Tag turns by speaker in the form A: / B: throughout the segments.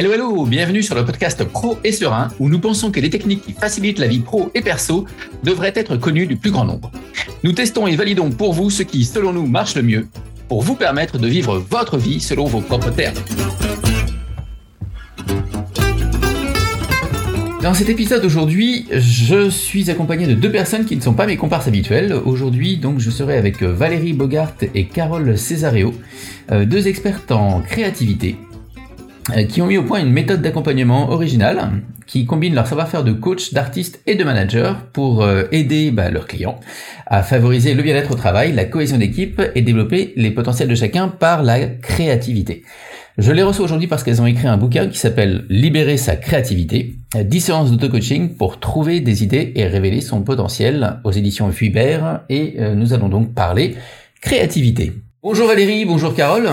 A: Hello, hello, bienvenue sur le podcast Pro et Serein, où nous pensons que les techniques qui facilitent la vie pro et perso devraient être connues du plus grand nombre. Nous testons et validons pour vous ce qui, selon nous, marche le mieux, pour vous permettre de vivre votre vie selon vos propres termes. Dans cet épisode aujourd'hui, je suis accompagné de deux personnes qui ne sont pas mes comparses habituels. Aujourd'hui, donc, je serai avec Valérie Bogart et Carole Cesareo, euh, deux expertes en créativité, qui ont mis au point une méthode d'accompagnement originale qui combine leur savoir-faire de coach, d'artiste et de manager pour euh, aider bah, leurs clients à favoriser le bien-être au travail, la cohésion d'équipe et développer les potentiels de chacun par la créativité. Je les reçois aujourd'hui parce qu'elles ont écrit un bouquin qui s'appelle Libérer sa créativité, 10 séances d'auto-coaching pour trouver des idées et révéler son potentiel aux éditions Fuibert et euh, nous allons donc parler créativité. Bonjour Valérie, bonjour Carole.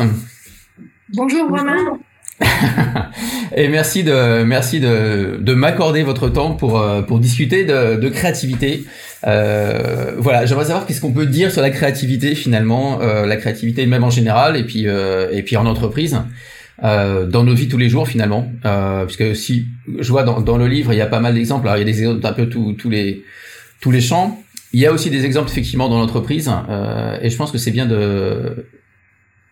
B: Bonjour Romain.
A: et merci de merci de, de m'accorder votre temps pour euh, pour discuter de, de créativité. Euh, voilà, j'aimerais savoir qu'est-ce qu'on peut dire sur la créativité finalement, euh, la créativité même en général et puis euh, et puis en entreprise. Euh, dans nos vies tous les jours finalement, puisque si je vois dans, dans le livre il y a pas mal d'exemples, alors il y a des exemples d'un peu tous les tous les champs, il y a aussi des exemples effectivement dans l'entreprise, et je pense que c'est bien de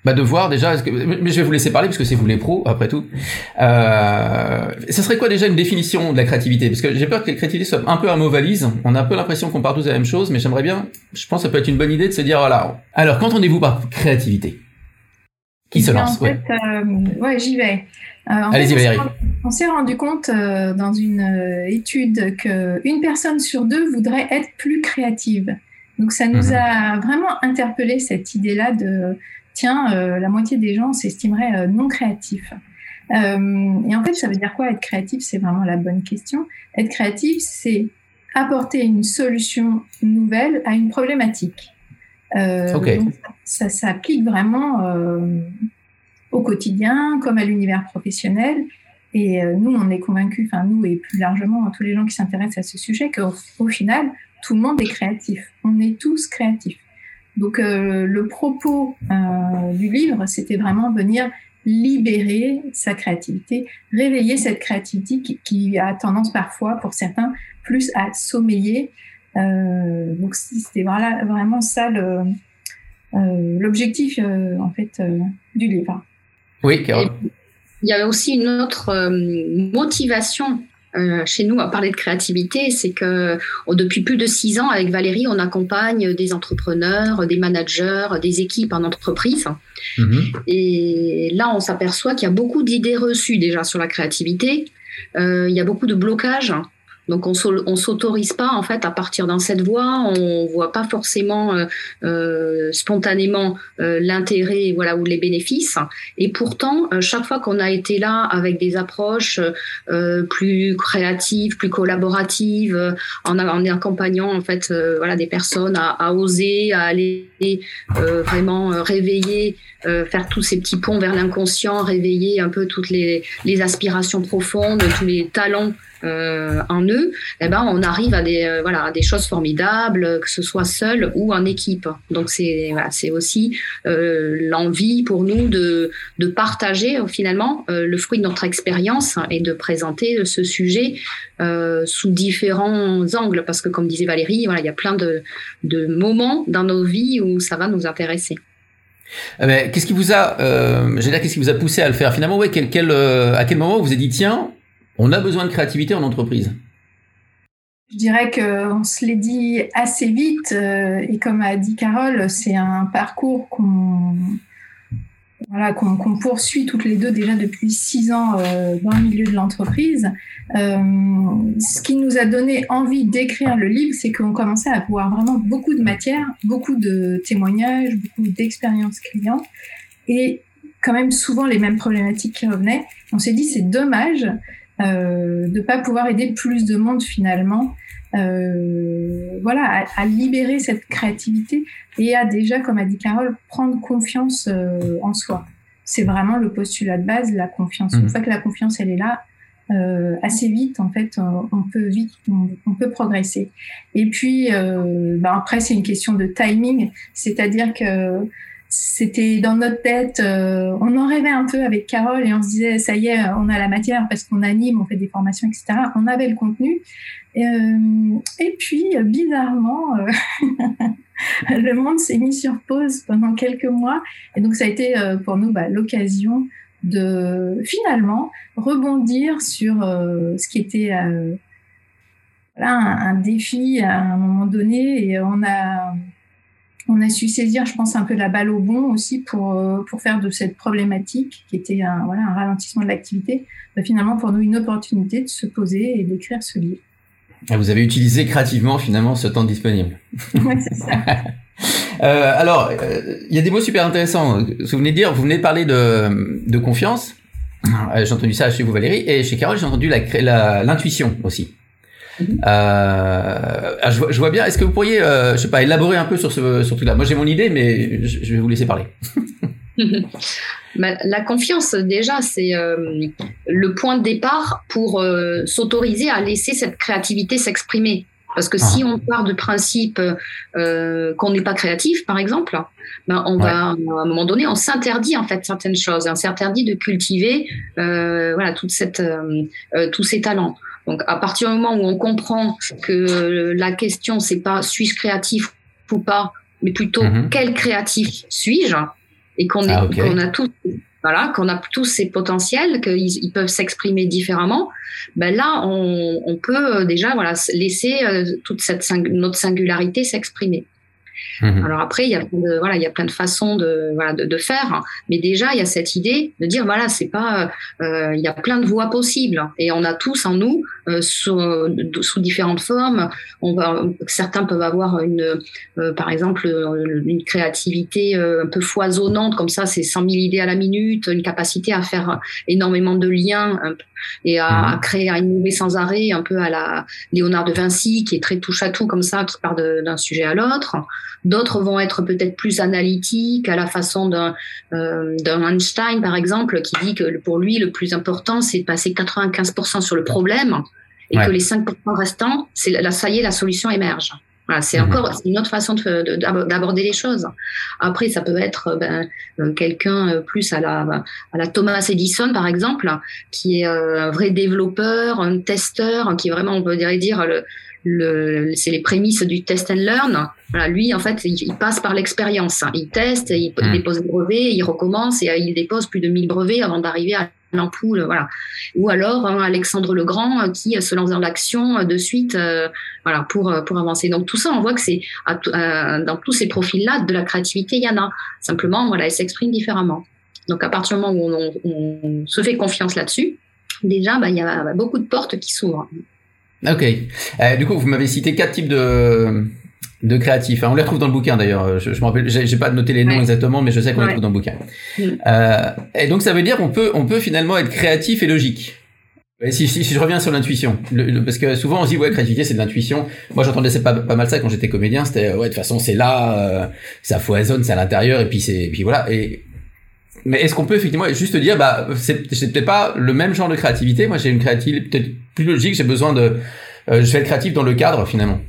A: bah de voir déjà, que, mais je vais vous laisser parler parce que c'est vous les pros après tout. Euh, ça serait quoi déjà une définition de la créativité? Parce que j'ai peur que la créativité soit un peu un mot valise. On a un peu l'impression qu'on parle tous de la même chose, mais j'aimerais bien. Je pense que ça peut être une bonne idée de se dire voilà. Alors qu'entendez-vous par créativité? Qui se lance
B: en fait, euh, ouais, j'y vais.
A: Euh, Allez-y Valérie.
B: On s'est rendu compte euh, dans une euh, étude que une personne sur deux voudrait être plus créative. Donc ça nous mhm. a vraiment interpellé cette idée-là de tiens, euh, la moitié des gens s'estimeraient euh, non créatifs. Euh, et en fait, ça veut dire quoi être créatif? C'est vraiment la bonne question. Être créatif, c'est apporter une solution nouvelle à une problématique. donc ça s'applique vraiment au quotidien comme à l'univers professionnel. Et nous, on est convaincus, enfin nous et plus largement tous les gens qui s'intéressent à ce sujet, qu'au final, tout le monde est créatif. On est tous créatifs. Donc euh, le propos euh, du livre, c'était vraiment venir libérer sa créativité, réveiller cette créativité qui, qui, a tendance parfois, pour certains, plus à sommeiller. Euh, donc c'était voilà, vraiment ça l'objectif en fait du livre.
A: Oui, Carole.
C: Il y a aussi une autre motivation chez nous à parler de créativité, c'est que oh, depuis plus de six ans, avec Valérie, on accompagne des entrepreneurs, des managers, des équipes en entreprise. Mhm. Et là, on s'aperçoit qu'il y a beaucoup d'idées reçues déjà sur la créativité. Euh, il y a beaucoup de blocages donc on on s'autorise pas en fait à partir dans cette voie, on voit pas forcément euh, euh spontanément euh, l'intérêt voilà ou les bénéfices. Et pourtant euh, chaque fois qu'on a été là avec des approches plus créatives, plus collaboratives, en, en accompagnant en fait voilà des personnes à, à, oser, à aller vraiment réveiller, faire tous ces petits ponts vers l'inconscient, réveiller un peu toutes les, les aspirations profondes, tous les talents euh, en eux, eh ben, on arrive à des, euh, voilà, des choses formidables, que ce soit seul ou en équipe. Donc c'est voilà, aussi euh, l'envie pour nous de, de partager finalement le fruit de notre expérience et de présenter ce sujet sous différents angles, parce que comme disait Valérie, voilà, il y a plein de, de moments dans nos vies où ça va nous intéresser.
A: Mais qu'est-ce qui vous a, euh, qu'est-ce qui vous a poussé à le faire finalement? Ouais, à quel moment vous vous avez dit tiens, on a besoin de créativité en entreprise.
B: Je dirais qu'on se l'est dit assez vite euh, et comme a dit Carole, c'est un parcours qu'on voilà, qu'on poursuit toutes les deux déjà depuis six ans euh, dans le milieu de l'entreprise. Euh, ce qui nous a donné envie d'écrire le livre, c'est qu'on commençait à avoir vraiment beaucoup de matière, beaucoup de témoignages, beaucoup d'expériences clients et quand même souvent les mêmes problématiques qui revenaient. On s'est dit c'est dommage euh, de pas pouvoir aider plus de monde finalement, euh, voilà, à, libérer cette créativité et à déjà, comme a dit Carole, prendre confiance euh, en soi. C'est vraiment le postulat de base, la confiance. Une mmh. fois que la confiance elle est là, euh, assez vite en fait, on peut vite, on, peut progresser. Et puis, euh, ben après c'est une question de timing, c'est-à-dire que c'était dans notre tête, euh, on en rêvait un peu avec Carole et on se disait, ça y est, on a la matière parce qu'on anime, on fait des formations, etc. On avait le contenu. Et, euh, et puis, bizarrement, euh, le monde s'est mis sur pause pendant quelques mois. Et donc, ça a été pour nous bah, l'occasion de finalement rebondir sur ce qui était voilà, un, un, défi à un moment donné. Et on a on a su saisir, je pense, un peu la balle au bon aussi pour, euh, pour faire de cette problématique, qui était un, voilà, un ralentissement de l'activité, bah, finalement pour nous une opportunité de se poser et d'écrire ce livre.
A: Ah, vous avez utilisé créativement finalement ce temps disponible.
B: Oui, c'est ça.
A: euh, alors, euh, il y a des mots super intéressants. Vous venez de dire, vous venez de parler de, de confiance. J'ai entendu ça chez vous Valérie et chez Carole j'ai entendu l'intuition la, l'intuition aussi. Mhm. Euh, ah, je, vois bien. Est-ce que vous pourriez, euh, je sais pas, élaborer un peu sur ce, sur tout là? Moi, j'ai mon idée, mais je, vais vous laisser parler.
C: la confiance, déjà, c'est euh, le point de départ pour euh, s'autoriser à laisser cette créativité s'exprimer. Parce que si ah. on part du principe qu'on n'est pas créatif, par exemple, ben on va à un moment donné, on s'interdit en fait certaines choses, on s'interdit de cultiver voilà toute cette tous ces talents. Donc, à partir du moment où on comprend que la question, c'est pas suis-je créatif ou pas, mais plutôt mhm. quel créatif suis-je, et qu'on ah, a tous, voilà, qu'on a tous ces potentiels, qu'ils peuvent s'exprimer différemment, ben là, on, peut déjà voilà laisser euh, toute cette notre singularité s'exprimer. Mhm. Alors après, il y a plein de, voilà, il y a plein de façons de, voilà, de, de faire, hein. mais déjà il y a cette idée de dire voilà, c'est pas, euh, il y a plein de voies possibles et on a tous en nous euh, sous, sous, différentes formes. On va, certains peuvent avoir une, euh, par exemple, une créativité un peu foisonnante comme ça, c'est 100 000 idées à la minute, une capacité à faire énormément de liens et à, à, mhm. créer, à innover sans arrêt, un peu à la Léonard de Vinci qui est très touche à tout comme ça, qui part d'un sujet à l'autre. D'autres vont être peut-être plus analytiques, à la façon d'un euh, Einstein, par exemple, qui dit que pour lui, le plus important, c'est de passer 95% sur le problème et que les 5% restants, c'est là, ça y est, la solution émerge. Voilà, c'est mhm. encore une autre façon d'aborder les choses. Après, ça peut être ben, euh, quelqu'un euh, plus à la, à la Thomas Edison, par exemple, qui est un vrai développeur, un testeur, qui est vraiment, on peut dire, le, le, c'est les prémices du test and learn. Voilà, lui, en fait, il, passe par l'expérience. Il teste, il, hmm. dépose des brevets, il recommence et euh, il dépose plus de 1000 brevets avant d'arriver à l'ampoule. Voilà. Ou alors hein, Alexandre le Grand euh, qui se lance dans l'action euh, de suite voilà, pour, pour avancer. Donc tout ça, on voit que c'est dans tous ces profils-là, de la créativité, il y en a. Simplement, voilà, elle s'exprime différemment. Donc à partir du moment où on, on se fait confiance là-dessus, déjà, bah, il y a beaucoup de portes qui s'ouvrent.
A: Ok. Euh, du coup, vous m'avez cité quatre types de de créatifs. Hein. On les retrouve dans le bouquin d'ailleurs. Je, je me rappelle, j'ai pas noté les noms exactement, mais je sais qu'on les trouve dans le bouquin. Euh, et donc ça veut dire qu'on peut on peut finalement être créatif et logique. Et si, si, je reviens sur l'intuition, parce que souvent on se dit ouais créativité c'est de l'intuition. Moi j'entendais pas, pas mal ça quand j'étais comédien. C'était ouais de toute façon c'est là, euh, ça foisonne, c'est à l'intérieur et puis c'est puis voilà. Et mais est-ce qu'on peut effectivement juste dire, bah, c'est peut-être pas le même genre de créativité. Moi, j'ai une créativité peut-être plus logique. J'ai besoin de, euh, je vais être créatif dans le cadre finalement.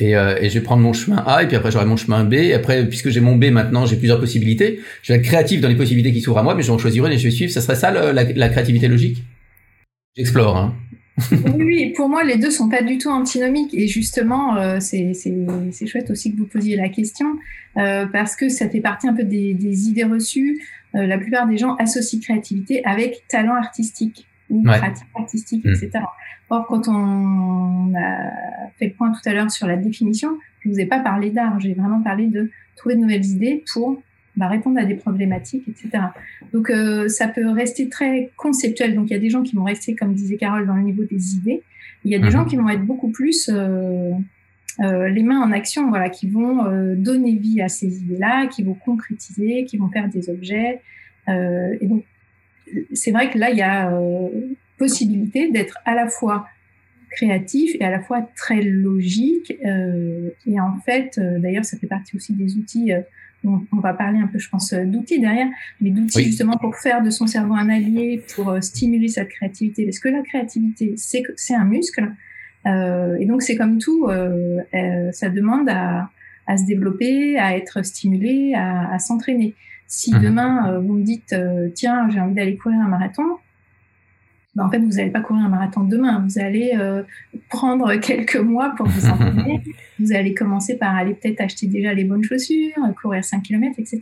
A: Et, euh, et, je vais prendre mon chemin A et puis après j'aurai mon chemin B. Et après, puisque j'ai mon B maintenant, j'ai plusieurs possibilités. Je vais être créatif dans les possibilités qui s'ouvrent à moi, mais je vais en choisir une et je vais suivre. Ça serait ça la, créativité logique? J'explore. Hein.
B: oui, pour moi, les deux sont pas du tout antinomiques. Et justement, euh, c'est chouette aussi que vous posiez la question, parce que ça fait partie un peu des idées reçues. Euh, la plupart des gens associent créativité avec talent artistique ou pratique artistique, etc. Mm. Or, quand on a fait le point tout à l'heure sur la définition, je ne vous ai pas parlé d'art, j'ai vraiment parlé de trouver de nouvelles idées pour bah, répondre à des problématiques, etc. Donc, euh, ça peut rester très conceptuel. Donc, il y a des gens qui vont rester, comme disait Carole, dans le niveau des idées. Il y a des mm-hmm. gens qui vont être beaucoup plus euh, euh, les mains en action, voilà, qui vont euh, donner vie à ces idées-là, qui vont concrétiser, qui vont faire des objets. Euh, et donc, c'est vrai que là, il y a possibilité d'être à la fois créatif et à la fois très logique. et en fait, d'ailleurs, ça fait partie aussi des outils. On, on, va parler un peu, je pense, d'outils derrière, mais d'outils justement pour faire de son cerveau un allié, pour stimuler cette créativité. Parce que la créativité, c'est un muscle. Euh, et donc c'est comme tout, euh, euh, ça demande à, à se développer, à être stimulé, à, s'entraîner. Si mhm. demain vous me dites tiens j'ai envie d'aller courir un marathon, ben, en fait, vous n'allez pas courir un marathon demain. Vous allez prendre quelques mois pour vous entraîner. vous allez commencer par aller peut-être acheter déjà les bonnes chaussures, courir 5 km, etc.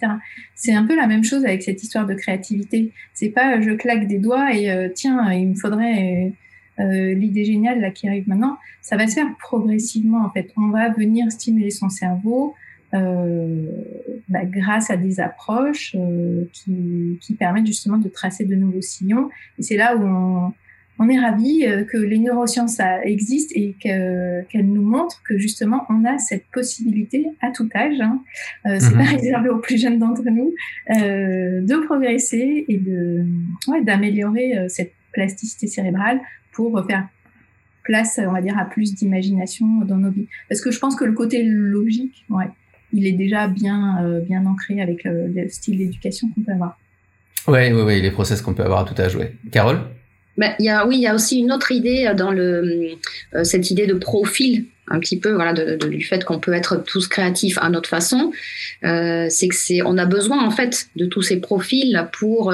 B: C'est un peu la même chose avec cette histoire de créativité. C'est pas je claque des doigts et tiens, il me faudrait l'idée géniale là qui arrive maintenant. Ça va se faire progressivement en fait. On va venir stimuler son cerveau, euh, bah, grâce à des approches euh, qui, qui, permettent justement de tracer de nouveaux sillons. Et c'est là où on, on est ravi euh, que les neurosciences existent et qu'elles nous montrent que justement on a cette possibilité à tout âge, hein, euh, c'est pas mhm. réservé aux plus jeunes d'entre nous, euh, de progresser et de ouais, d'améliorer cette plasticité cérébrale pour faire place, on va dire, à plus d'imagination dans nos vies. Parce que je pense que le côté logique, ouais, il est déjà bien, euh, bien ancré avec le, style d'éducation qu'on peut avoir.
A: Oui, oui, oui, les process qu'on peut avoir à tout âge, oui. Carole?
C: Ben, y a, Oui, il y a aussi une autre idée dans le, euh, cette idée de profil un petit peu voilà de, du fait qu'on peut être tous créatifs à notre façon euh, c'est que c'est on a besoin en fait de tous ces profils pour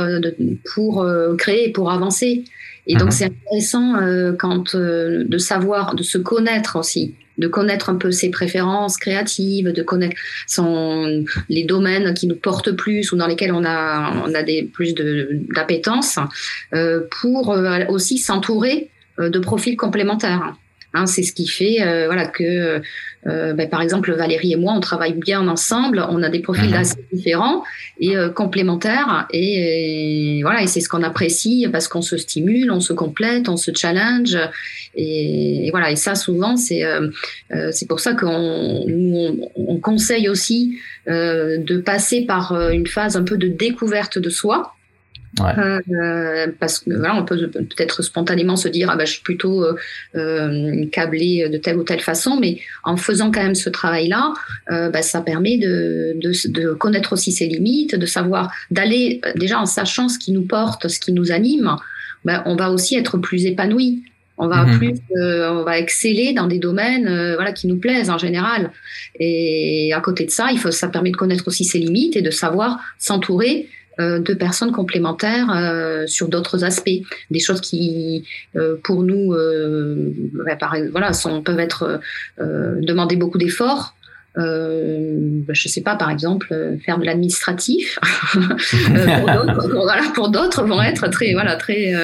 C: pour créer pour avancer et donc mhm. c'est intéressant quand de savoir de se connaître aussi de connaître un peu ses préférences créatives, de connaître son, les domaines qui nous portent plus ou dans lesquels on a, on a des, plus d'appétence, euh, pour euh, aussi s'entourer euh, de profils complémentaires. Hein, c'est ce qui fait euh, voilà que euh, ben, par exemple Valérie et moi on travaille bien ensemble, on a des profils mhm. assez différents et euh, complémentaires et, voilà et c'est ce qu'on apprécie parce qu'on se stimule, on se complète, on se challenge et, voilà et ça souvent c'est c'est pour ça qu'on on conseille aussi de passer par une phase un peu de découverte de soi euh, parce que voilà, on peut peut-être spontanément se dire ah ben, je suis plutôt euh, euh, câblé de telle ou telle façon, mais en faisant quand même ce travail-là, ben, ça permet de, de, de, connaître aussi ses limites, de savoir d'aller déjà en sachant ce qui nous porte, ce qui nous anime, ben, on va aussi être plus épanoui. On va mhm. plus, on va exceller dans des domaines, voilà, qui nous plaisent en général. Et à côté de ça, il faut, ça permet de connaître aussi ses limites et de savoir s'entourer de personnes complémentaires euh, sur d'autres aspects, des choses qui, euh, pour nous, voilà, sont, peuvent être demander beaucoup d'efforts. Euh, bah, je sais pas, par exemple, faire de l'administratif. pour d'autres, vont être très, voilà, très,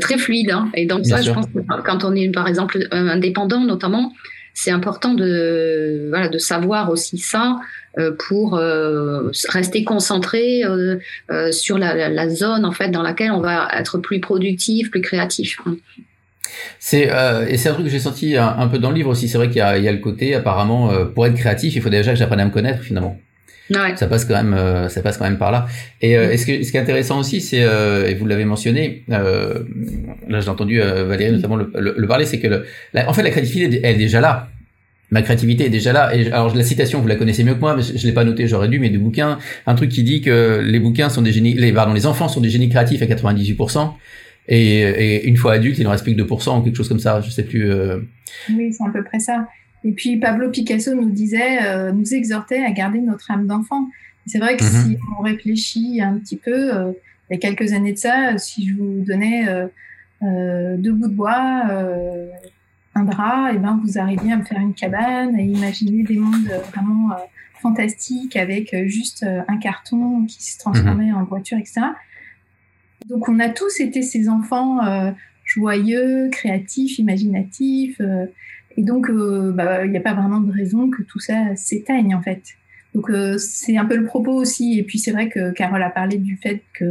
C: très fluides. Hein. Et donc ça, je pense que quand on est, par exemple, indépendant, notamment, c'est important de, voilà, de savoir aussi ça euh, pour euh, rester concentré euh, sur la, zone en fait dans laquelle on va être plus productif, plus créatif.
A: C'est et c'est un truc que j'ai senti un, peu dans le livre aussi. C'est vrai qu'il y, y a, le côté apparemment pour être créatif, il faut déjà que j'apprenne à me connaître finalement. Ouais. Ça passe quand même, euh, ça passe quand même par là. Et euh, ce, que, ce qui est intéressant aussi, c'est euh, et vous l'avez mentionné, là j'ai entendu Valérie notamment le, le, parler, c'est que le, en fait la créativité elle est déjà là. Ma créativité est déjà là. Et alors la citation, vous la connaissez mieux que moi, mais je, je l'ai pas noté, j'aurais dû, mais du bouquin, un truc qui dit que les bouquins sont des génies, les pardon, les enfants sont des génies créatifs à 98%. Et, et une fois adultes, il en reste plus que 2% ou quelque chose comme ça, je sais plus.
B: Oui, c'est à peu près ça. Et puis Pablo Picasso nous disait, euh, nous exhortait à garder notre âme d'enfant. C'est vrai que mhm. si on réfléchit un petit peu, euh, il y a quelques années de ça, si je vous donnais euh, deux bouts de bois, un drap, et ben vous arriviez à me faire une cabane et imaginer des mondes vraiment fantastiques avec juste un carton qui se transformait mhm. en voiture, etc. Donc on a tous été ces enfants joyeux, créatifs, imaginatifs. Et donc, euh, bah, il n'y a pas vraiment de raison que tout ça s'éteigne, en fait. Donc, euh, c'est un peu le propos aussi. Et puis, c'est vrai que Carole a parlé du fait que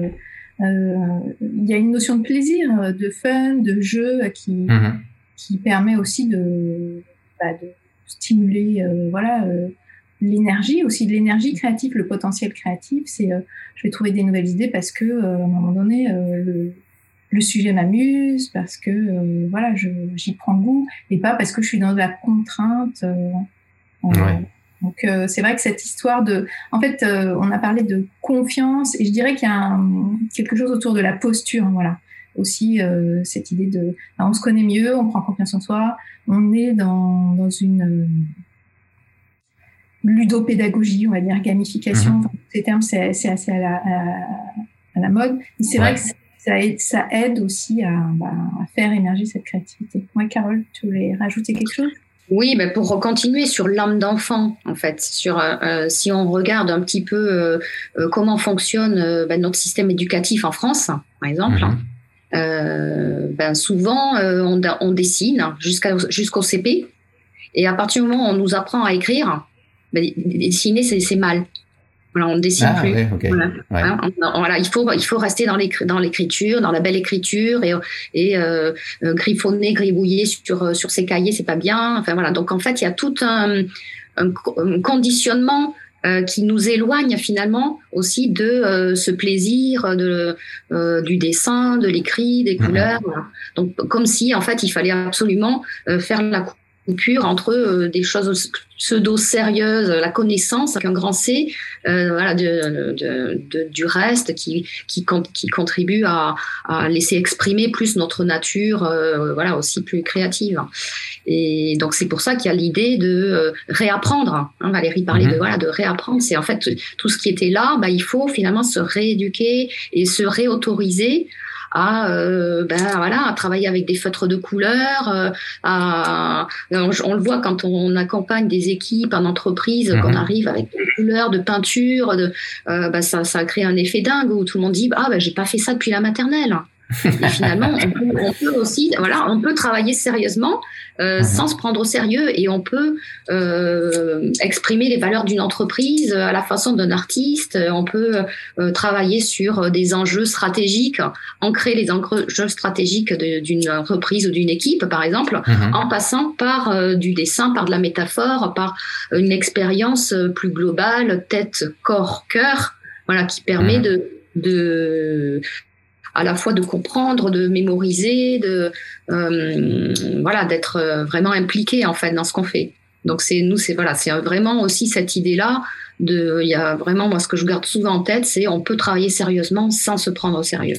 B: euh, il y a une notion de plaisir, de fun, de jeu qui, mhm. qui permet aussi de, bah, de stimuler voilà, l'énergie, aussi de l'énergie créative, le potentiel créatif. C'est je vais trouver des nouvelles idées parce que à un moment donné, le, le sujet m'amuse, parce que euh, voilà, j'y prends goût, et pas parce que je suis dans de la contrainte. Euh, donc euh, c'est vrai que cette histoire de, en fait, on a parlé de confiance, et je dirais qu'il y a quelque chose autour de la posture, voilà. Aussi cette idée de, bah, on se connaît mieux, on prend confiance en soi, on est dans, dans une ludopédagogie, on va dire gamification. Mhm. ces termes, c'est assez à la, à, la, mode. Mais c'est vrai que ça aide, ça aide aussi à, bah, à, faire émerger cette créativité. Moi, Carole, tu voulais rajouter quelque chose?
C: Oui, pour continuer sur l'âme d'enfant, en fait, sur euh, euh, si on regarde un petit peu euh, comment fonctionne ben, notre système éducatif en France, par exemple, mhm. ben, souvent on, on dessine jusqu'à jusqu'au CP, et à partir du moment où on nous apprend à écrire, ben, dessiner c'est mal. Voilà, on ne dessine ah, plus. Hein, voilà. il faut il faut rester dans l'écriture, dans la belle écriture et, et euh, euh, griffonner, gribouiller sur euh, sur ses cahiers, c'est pas bien. Enfin voilà. Donc en fait, il y a tout un, conditionnement qui nous éloigne finalement aussi de ce plaisir de, du dessin, de l'écrit, des couleurs. Donc comme si en fait il fallait absolument faire la coupure entre euh, des choses pseudo sérieuses, la connaissance avec un grand C, euh, voilà, de, de, de, du reste qui, qui, qui contribue à, à, laisser exprimer plus notre nature, euh, voilà, aussi plus créative. Et donc c'est pour ça qu'il y a l'idée de euh, réapprendre. Hein, Valérie parlait de mhm. voilà de réapprendre. C'est en fait tout ce qui était là, bah, il faut finalement se rééduquer et se réautoriser à euh, ben voilà à travailler avec des feutres de couleur euh, à, on, le voit quand on accompagne des équipes en entreprise qu'on mhm. arrive avec des couleurs de peinture de euh, ben ça ça crée un effet dingue où tout le monde dit ah ben j'ai pas fait ça depuis la maternelle et finalement, on peut, aussi, voilà, on peut travailler sérieusement euh, mhm. sans se prendre au sérieux et on peut euh, exprimer les valeurs d'une entreprise à la façon d'un artiste. On peut euh, travailler sur des enjeux stratégiques, ancrer les enjeux stratégiques d'une entreprise ou d'une équipe, par exemple, mhm. en passant par du dessin, par de la métaphore, par une expérience plus globale, tête, corps, cœur, voilà, qui permet mhm. de de à la fois de comprendre, de mémoriser, de euh, voilà, d'être euh, vraiment impliqué en fait dans ce qu'on fait. Donc c'est nous, c'est voilà, c'est vraiment aussi cette idée-là. De, il y a vraiment moi ce que je garde souvent en tête, c'est on peut travailler sérieusement sans se prendre au sérieux.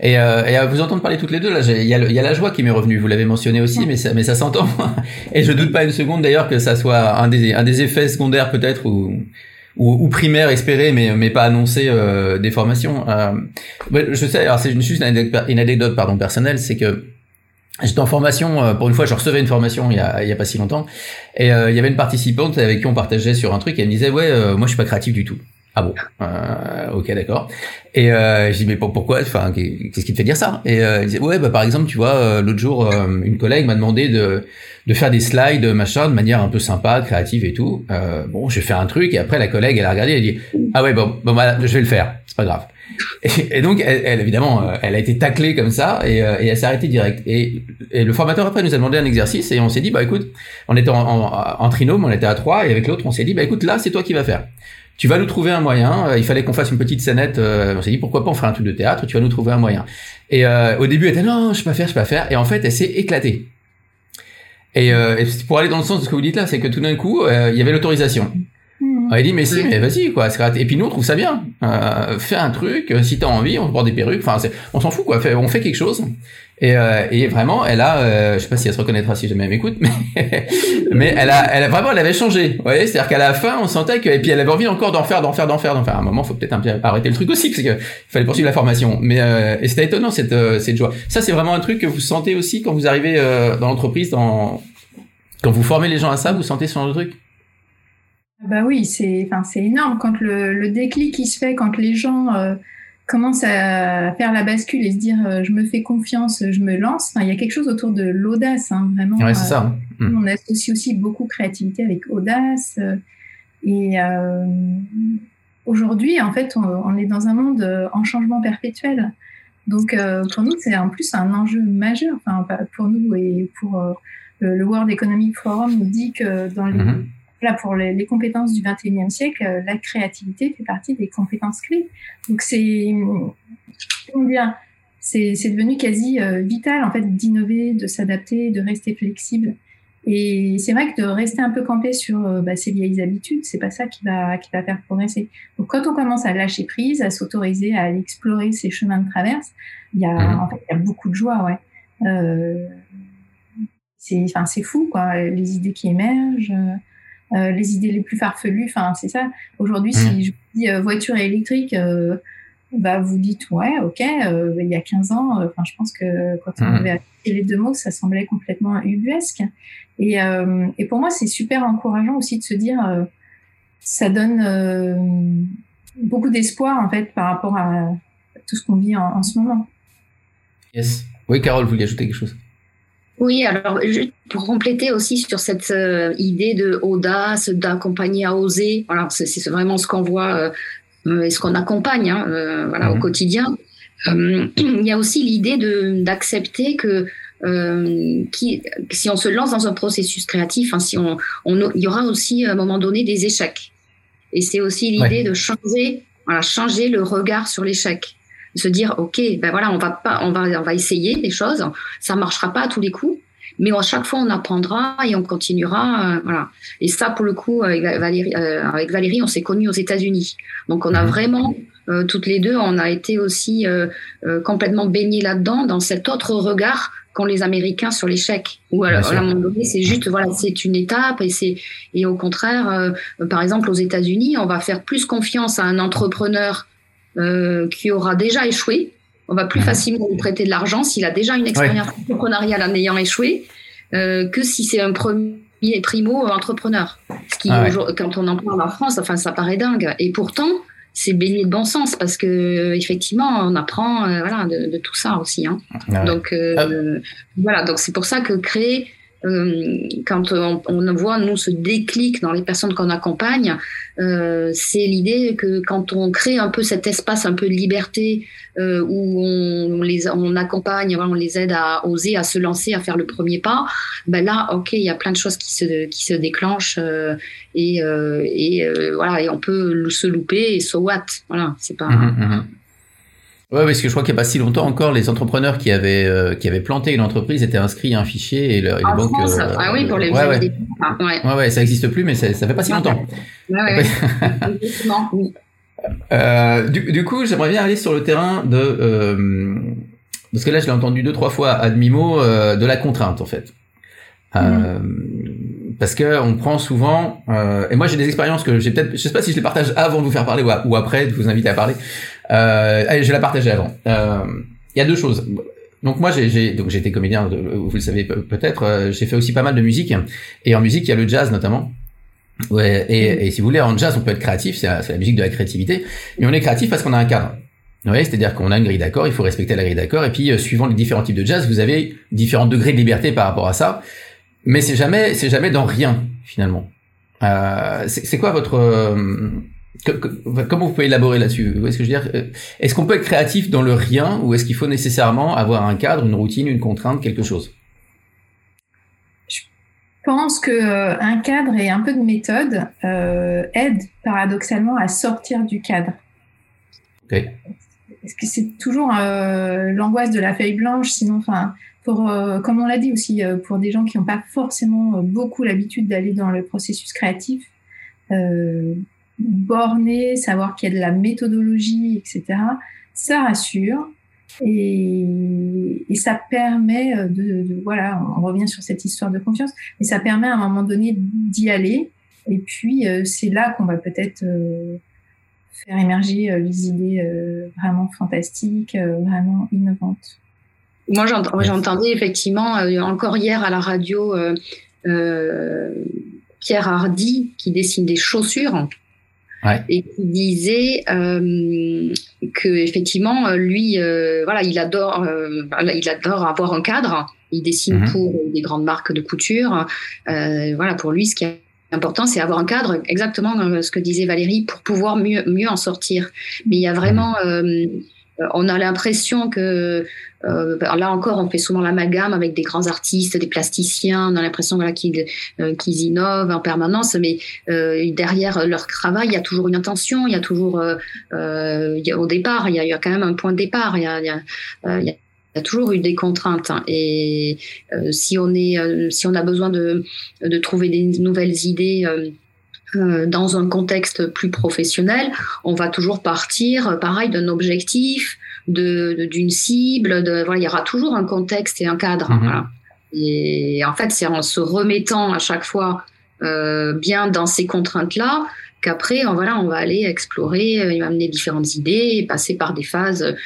A: Et, euh, et, à vous entendre parler toutes les deux, là, il y, a y a la joie qui m'est revenue. Vous l'avez mentionné aussi, mais ça, mais ça s'entend. et je doute pas une seconde d'ailleurs que ça soit un des, un des effets secondaires peut-être ou ou, ou primaire espéré mais mais pas annoncé euh, des formations. Euh, je sais, alors c'est juste une anecdote, pardon personnelle, c'est que J'étais en formation, euh, pour une fois, je recevais une formation il y a, il y a pas si longtemps, et euh, il y avait une participante avec qui on partageait sur un truc, et elle me disait, ouais, moi je suis pas créatif du tout. Ah bon euh, Ok, d'accord. Et euh, je dis mais pourquoi Enfin, qu'est-ce qui te fait dire ça? Et euh, il disait ouais, bah par exemple, tu vois, euh, l'autre jour, euh, une collègue m'a demandé de de faire des slides machin de manière un peu sympa, créative et tout. Euh, bon, j'ai fait un truc et après la collègue, elle a regardé, elle a dit ah ouais bon, bon bah, je vais le faire, c'est pas grave. Et, donc, elle, évidemment, elle a été taclée comme ça et, elle s'est arrêtée direct. Et, et, le formateur après nous a demandé un exercice et on s'est dit bah écoute, on était en, en, en trinôme, on était à trois et avec l'autre on s'est dit bah écoute là c'est toi qui vas faire tu vas nous trouver un moyen. Euh, il fallait qu'on fasse une petite scénette. Euh, on s'est dit pourquoi pas on ferait un truc de théâtre. Tu vas nous trouver un moyen. Et euh, au début, elle était non, je peux pas faire, je peux pas faire. Et en fait, elle s'est éclatée. Et, pour aller dans le sens de ce que vous dites là, c'est que tout d'un coup, il y avait l'autorisation. Mmh. Elle dit mais si, mais vas-y quoi. Et puis nous on trouve ça bien. fais un truc. Si t'as envie, on porte des perruques. Enfin, on s'en fout quoi. on fait quelque chose. Et, euh, et vraiment, elle a, euh, je sais pas si elle se reconnaîtra si jamais elle m'écoute, mais, mais elle a, elle a vraiment, elle avait changé. Vous voyez, c'est-à-dire qu'à la fin, on sentait que, et puis elle avait envie encore d'en faire, d'en faire, d'en faire, d'en faire. À un moment, faut peut-être un peu arrêter le truc aussi, parce que il fallait poursuivre la formation. Mais euh, et c'était étonnant cette, euh, cette joie. Ça, c'est vraiment un truc que vous sentez aussi quand vous arrivez euh, dans l'entreprise, dans quand vous formez les gens à ça, vous sentez ce genre de truc?
B: Bah oui, c'est, enfin, c'est énorme quand le, le déclic qui se fait, quand les gens commence à faire la bascule et se dire euh, je me fais confiance, je me lance. il y a quelque chose autour de l'audace, hein, vraiment.
A: Ouais, c'est ça.
B: Euh, mm. On associe aussi beaucoup créativité avec audace. Euh, et aujourd'hui, en fait, on, est dans un monde en changement perpétuel. Donc, pour nous, c'est en plus un enjeu majeur. Enfin, pour nous et pour le World Economic Forum nous dit que dans les mm-hmm là, pour les, compétences du 21e siècle, euh, la créativité fait partie des compétences clés. Donc c'est, comment dire, c'est, devenu quasi euh, vital en fait d'innover, de s'adapter, de rester flexible. Et c'est vrai que de rester un peu campé sur euh, bah, ses vieilles habitudes, c'est pas ça qui va qui va faire progresser. Donc quand on commence à lâcher prise, à s'autoriser à aller explorer ces chemins de traverse, il y a mmh. en fait il y a beaucoup de joie, ouais. Euh, c'est enfin c'est fou quoi, les idées qui émergent. Les idées les plus farfelues. Enfin, c'est ça. Aujourd'hui, si mmh. je dis voiture électrique, bah, vous dites ouais, ok, il y a 15 ans, enfin, je pense que quand on mmh. avait les deux mots, ça semblait complètement ubuesque. Et, et pour moi, c'est super encourageant aussi de se dire, ça donne beaucoup d'espoir en fait par rapport à tout ce qu'on vit en, ce moment.
A: Yes. Oui, Carole, vous vouliez ajouter quelque chose?
C: Oui, alors pour compléter aussi sur cette euh, idée de audace, d'accompagner à oser, voilà, c'est vraiment ce qu'on voit euh, et ce qu'on accompagne hein, euh, voilà, au mhm. quotidien. il y a aussi l'idée d'accepter que qui, si on se lance dans un processus créatif, hein, si on, on, il y aura aussi à un moment donné des échecs. Et c'est aussi l'idée de changer, voilà, changer le regard sur l'échec. Se dire, OK, ben voilà, on va pas, on va, on va essayer des choses. Ça marchera pas à tous les coups. Mais à chaque fois, on apprendra et on continuera. Euh, voilà. Et ça, pour le coup, avec Valérie, euh, avec Valérie on s'est connus aux États-Unis. Donc, on a mhm. vraiment, euh, toutes les deux, on a été aussi complètement baignés là-dedans, dans cet autre regard qu'ont les Américains sur l'échec. Ou à, un moment donné, c'est juste, voilà, c'est une étape et c'est, et au contraire, euh, par exemple, aux États-Unis, on va faire plus confiance à un entrepreneur euh, qui aura déjà échoué. On va plus mhm. facilement lui prêter de l'argent s'il a déjà une expérience entrepreneuriale en ayant échoué euh, que si c'est un premier primo entrepreneur. Ce qui, ah quand on en parle en France, enfin, ça paraît dingue. Et pourtant, c'est baigné de bon sens parce que effectivement on apprend euh, voilà de, tout ça aussi hein. donc euh, ah. voilà donc c'est pour ça que créer quand on, on, voit nous ce déclic dans les personnes qu'on accompagne, euh, c'est l'idée que quand on crée un peu cet espace un peu de liberté euh, où on, les on accompagne, on les aide à oser, à se lancer, à faire le premier pas, ben là, ok, il y a plein de choses qui se qui se déclenchent euh, et, euh, et voilà et on peut se louper et so what, voilà, c'est pas. Mmh, mmh.
A: Ouais, parce que je crois qu'il n'y a pas si longtemps encore, les entrepreneurs qui avaient euh, qui avaient planté une entreprise étaient inscrits à un fichier et, le, les banques.
C: Euh, ah oui, pour les
A: ouais, ouais. ouais. ouais, ça n'existe plus, mais ça, ça fait pas si longtemps. Ouais, ouais. oui. euh, du, du, coup, j'aimerais bien aller sur le terrain de euh, parce que là, je l'ai entendu deux trois fois à demi mot euh, de la contrainte en fait. Mm. parce que on prend souvent et moi j'ai des expériences que j'ai peut-être je sais pas si je les partage avant de vous faire parler ou, ou après de vous inviter à parler allez, je vais la partager avant. Euh, il y a deux choses. Donc moi j'ai donc j'étais comédien, vous le savez peut-être. Euh, j'ai fait aussi pas mal de musique et en musique il y a le jazz notamment. Ouais, et, et si vous voulez en jazz on peut être créatif, c'est la, musique de la créativité, mais on est créatif parce qu'on a un cadre. Ouais, c'est-à-dire qu'on a une grille d'accord, il faut respecter la grille d'accord, et puis euh, suivant les différents types de jazz, vous avez différents degrés de liberté par rapport à ça, mais c'est jamais c'est jamais dans rien finalement. Euh, c'est quoi votre Comment vous pouvez élaborer là-dessus? Est-ce que je veux dire? Euh, Est-ce qu'on peut être créatif dans le rien ou est-ce qu'il faut nécessairement avoir un cadre, une routine, une contrainte, quelque chose?
B: Je pense que euh, un cadre et un peu de méthode euh, aident paradoxalement à sortir du cadre.
A: Ok.
B: Est-ce que c'est toujours euh, l'angoisse de la feuille blanche? Sinon, enfin, pour, comme on l'a dit aussi, pour des gens qui n'ont pas forcément beaucoup l'habitude d'aller dans le processus créatif, borné, savoir qu'il y a de la méthodologie, etc., ça rassure et, ça permet de, de, voilà, on revient sur cette histoire de confiance, mais ça permet à un moment donné d'y aller. Et puis euh, c'est là qu'on va peut-être euh, faire émerger euh, les idées vraiment fantastiques, vraiment innovantes.
C: Moi, j'entendais effectivement encore hier à la radio Pierre Hardy qui dessine des chaussures et qui disait euh, que effectivement lui euh, voilà il adore euh, il adore avoir un cadre il dessine mhm. pour des grandes marques de couture euh, voilà pour lui ce qui est important c'est avoir un cadre exactement ce que disait Valérie pour pouvoir mieux mieux en sortir mais il y a vraiment mhm. on a l'impression que euh, ben, là encore, on fait souvent l'amalgame avec des grands artistes, des plasticiens. On a l'impression voilà, qu'ils euh, innovent en permanence, mais euh, derrière leur travail, il y a toujours une intention. Il y a toujours, euh, euh, il y au départ, il y, a, il y, a, quand même un point de départ. Il y a, il y a, a il y a toujours eu des contraintes hein. et si on est si on a besoin de de trouver des nouvelles idées dans un contexte plus professionnel, on va toujours partir pareil d'un objectif, de d'une cible. De, voilà, il y aura toujours un contexte et un cadre. Mhm. Voilà. Et en fait, c'est en se remettant à chaque fois bien dans ces contraintes-là qu'après, voilà, on va aller explorer, il amener différentes idées, passer par des phases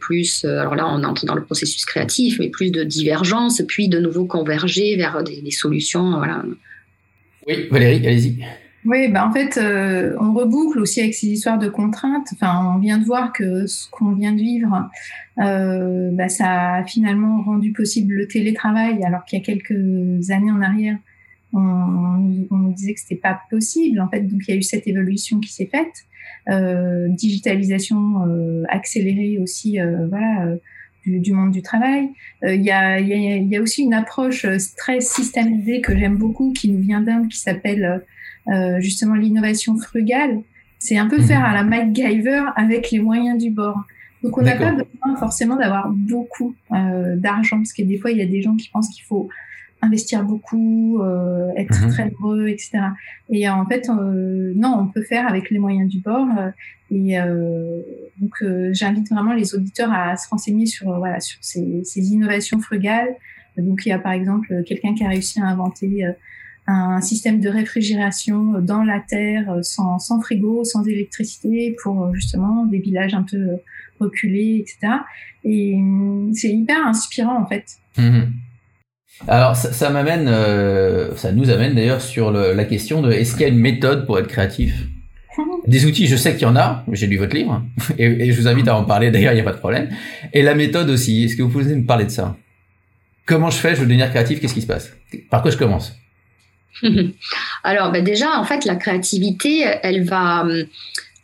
C: plus, alors là, on entre dans le processus créatif, mais plus de divergence, puis de nouveau converger vers des, des solutions, voilà.
A: Oui, Valérie, allez-y.
B: Oui, bah en fait, euh, on reboucle aussi avec ces histoires de contraintes. Enfin, on vient de voir que ce qu'on vient de vivre, euh, bah, ça a finalement rendu possible le télétravail, alors qu'il y a quelques années en arrière, on, on disait que c'était pas possible. En fait, donc il y a eu cette évolution qui s'est faite, euh, digitalisation euh, accélérée aussi, euh, voilà. Du, du, monde du travail. Il y, a, y, a, y, a, aussi une approche très systémisée que j'aime beaucoup, qui nous vient d'Inde, qui s'appelle euh, justement l'innovation frugale, c'est un peu faire mhm. à la MacGyver avec les moyens du bord. Donc on n'a pas besoin forcément d'avoir beaucoup euh, d'argent, parce que des fois il y a des gens qui pensent qu'il faut investir beaucoup, euh, être mhm. très nombreux, etc. Et en fait, euh, non, on peut faire avec les moyens du bord. Euh, et euh, donc, j'invite vraiment les auditeurs à se renseigner sur voilà sur ces, ces, innovations frugales. Donc, il y a par exemple quelqu'un qui a réussi à inventer un système de réfrigération dans la terre euh, sans, sans frigo, sans électricité pour euh, justement des villages un peu euh, reculés, etc. Et hum, c'est hyper inspirant en fait.
A: Mhm. Alors ça, ça m'amène, ça nous amène d'ailleurs sur le, la question de est-ce qu'il y a une méthode pour être créatif? Des outils, je sais qu'il y en a, j'ai lu votre livre, et, et, je vous invite à en parler d'ailleurs, il n'y a pas de problème. Et la méthode aussi, est-ce que vous pouvez me parler de ça? Comment je fais, je veux devenir créatif, qu'est-ce qui se passe? Par quoi je commence?
C: Alors, ben déjà, en fait, la créativité, elle va,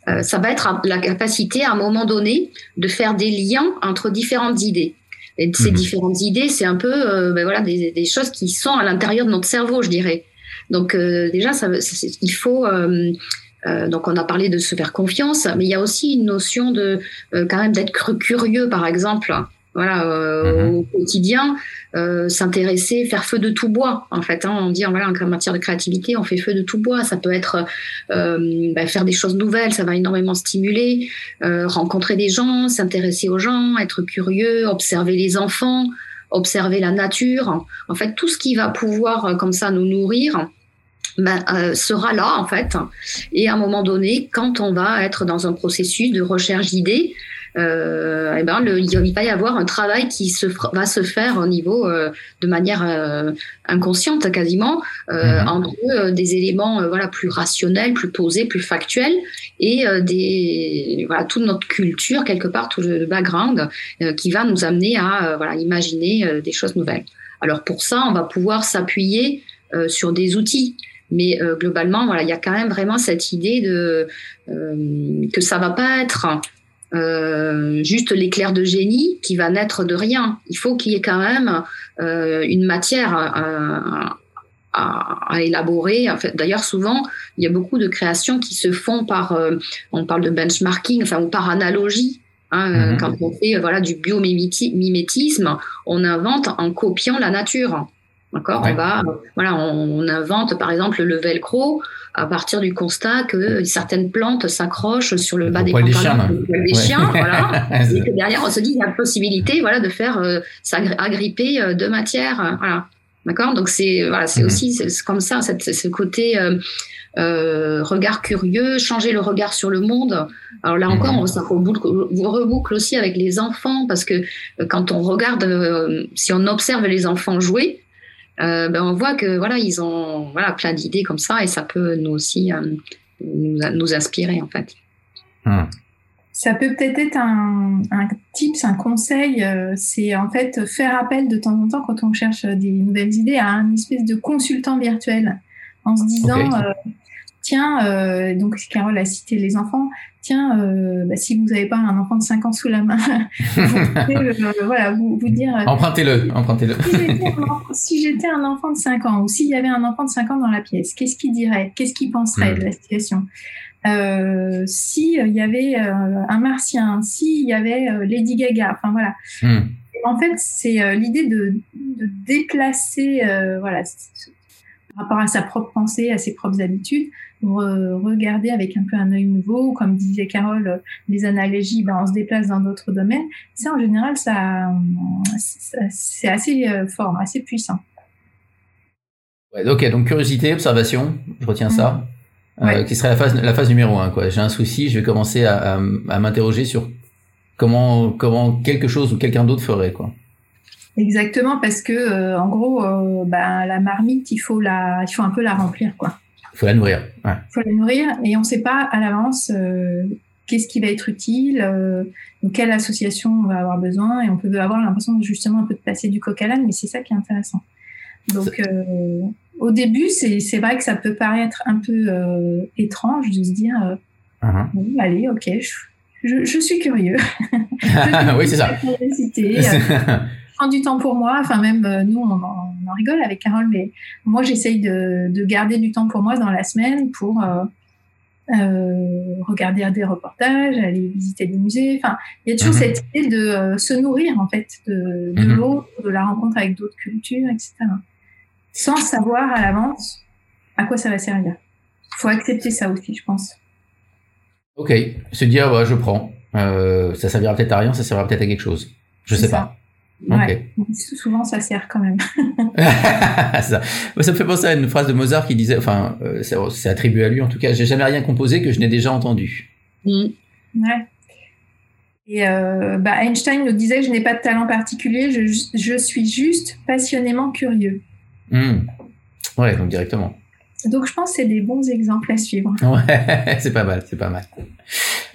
C: euh, ça va être la capacité à un moment donné de faire des liens entre différentes idées. Et ces mhm. différentes idées, c'est un peu, euh, ben voilà, des, des, choses qui sont à l'intérieur de notre cerveau, je dirais. Donc euh, déjà, ça, il faut. Euh, donc on a parlé de se faire confiance, mais il y a aussi une notion de quand même d'être curieux, par exemple voilà, euh, mhm. au quotidien, euh, s'intéresser, faire feu de tout bois. En fait, hein, on dit voilà, en matière de créativité, on fait feu de tout bois. Ça peut être euh, bah, faire des choses nouvelles, ça va énormément stimuler, euh, rencontrer des gens, s'intéresser aux gens, être curieux, observer les enfants, observer la nature. En fait, tout ce qui va pouvoir comme ça nous nourrir. Euh, sera là en fait et à un moment donné quand on va être dans un processus de recherche d'idées euh, eh ben le, il va y avoir un travail qui se va se faire au niveau euh, de manière euh, inconsciente quasiment euh, mhm. entre euh, des éléments voilà plus rationnels, plus posés, plus factuels et des voilà toute notre culture quelque part tout le background qui va nous amener à voilà imaginer des choses nouvelles. Alors pour ça, on va pouvoir s'appuyer sur des outils. Mais globalement, voilà, il y a quand même vraiment cette idée de que ça va pas être euh, juste l'éclair de génie qui va naître de rien. Il faut qu'il y ait quand même euh, une matière à, à, élaborer. En fait, D'ailleurs, souvent, il y a beaucoup de créations qui se font par, euh, on parle de benchmarking, enfin, ou par analogie. Hein, mhm. Quand on fait voilà, du biomimétisme, on invente en copiant la nature. D'accord On va, voilà, on, invente par exemple le velcro à partir du constat que certaines plantes s'accrochent sur le bas des
A: pantalons
C: des chiens, voilà. et que derrière on se dit il y a possibilité, voilà, de faire euh, s'agripper euh, de matière, voilà. D'accord? Donc c'est voilà, c'est mmh. aussi comme ça, cette, ce côté euh, euh, regard curieux, changer le regard sur le monde. Alors là encore, on, ça reboucle aussi avec les enfants parce que quand on regarde, si on observe les enfants jouer, euh, ben on voit que voilà, ils ont voilà, plein d'idées comme ça et ça peut nous aussi euh, nous, nous, inspirer en fait.
B: Hmm. Ça peut peut-être être un, un tips, un conseil, euh, c'est en fait faire appel de temps en temps quand on cherche des nouvelles idées à un espèce de consultant virtuel en se disant tiens, euh, donc Carole a cité les enfants, tiens, euh, bah, si vous n'avez pas un enfant de 5 ans sous la main, vous pouvez euh, voilà, vous, vous dire...
A: empruntez-le, empruntez-le.
B: si j'étais un, enfant de 5 ans, ou s'il y avait un enfant de 5 ans dans la pièce, qu'est-ce qu'il dirait Qu'est-ce qu'il penserait hmm. de la situation? Euh, si il y avait un martien, s'il y avait Lady Gaga, enfin voilà. Hmm. En fait, c'est l'idée de, de, déplacer, voilà, par rapport à sa propre pensée, à ses propres habitudes, regarder avec un peu un œil nouveau, comme disait Carole, les analogies, ben, on se déplace dans d'autres domaines. Ça, en général, ça, c'est assez euh, fort, assez puissant.
A: ok, donc curiosité, observation, je retiens ça. Euh, qui serait la phase, la phase numéro un. J'ai un souci, je vais commencer à, à, m'interroger sur comment, comment quelque chose ou quelqu'un d'autre ferait. Quoi.
B: Exactement, parce que euh, en gros, euh, bah, la marmite, il faut la, il faut un peu la remplir, quoi.
A: Il faut la nourrir.
B: Il faut la nourrir, et on ne sait pas à l'avance qu'est-ce qui va être utile, quelle association on va avoir besoin, et on peut avoir l'impression justement un peu de passer du coq à l'âne, mais c'est ça qui est intéressant. Donc, euh, au début, c'est vrai que ça peut paraître un peu euh, étrange de se dire, euh, uh-huh. bon, allez, ok, je, je, suis curieux.
A: oui, c'est ça.
B: du temps pour moi. Enfin, même nous, on en, on en, rigole avec Carole, mais moi, j'essaye de, de, garder du temps pour moi dans la semaine pour euh, regarder des reportages, aller visiter des musées. Enfin, il y a toujours mhm. cette idée de euh, se nourrir en fait de, de mhm. l'autre, de la rencontre avec d'autres cultures, etc. Sans savoir à l'avance à quoi ça va servir. Il faut accepter ça aussi, je pense.
A: Ok, se dire ouais, je prends. Euh, ça servira peut-être à rien, ça servira peut-être à quelque chose. Je sais pas.
B: Ouais. Souvent, ça sert quand même.
A: ça. ça me fait penser à une phrase de Mozart qui disait, enfin, euh, c'est attribué à lui en tout cas, j'ai jamais rien composé que je n'ai déjà entendu.
B: Mm. Ouais. Et euh, bah Einstein nous disait, je n'ai pas de talent particulier, je, je suis juste passionnément curieux.
A: Mm. Ouais, donc directement.
B: Donc je pense que c'est des bons exemples à suivre.
A: Ouais, c'est pas mal, c'est pas mal.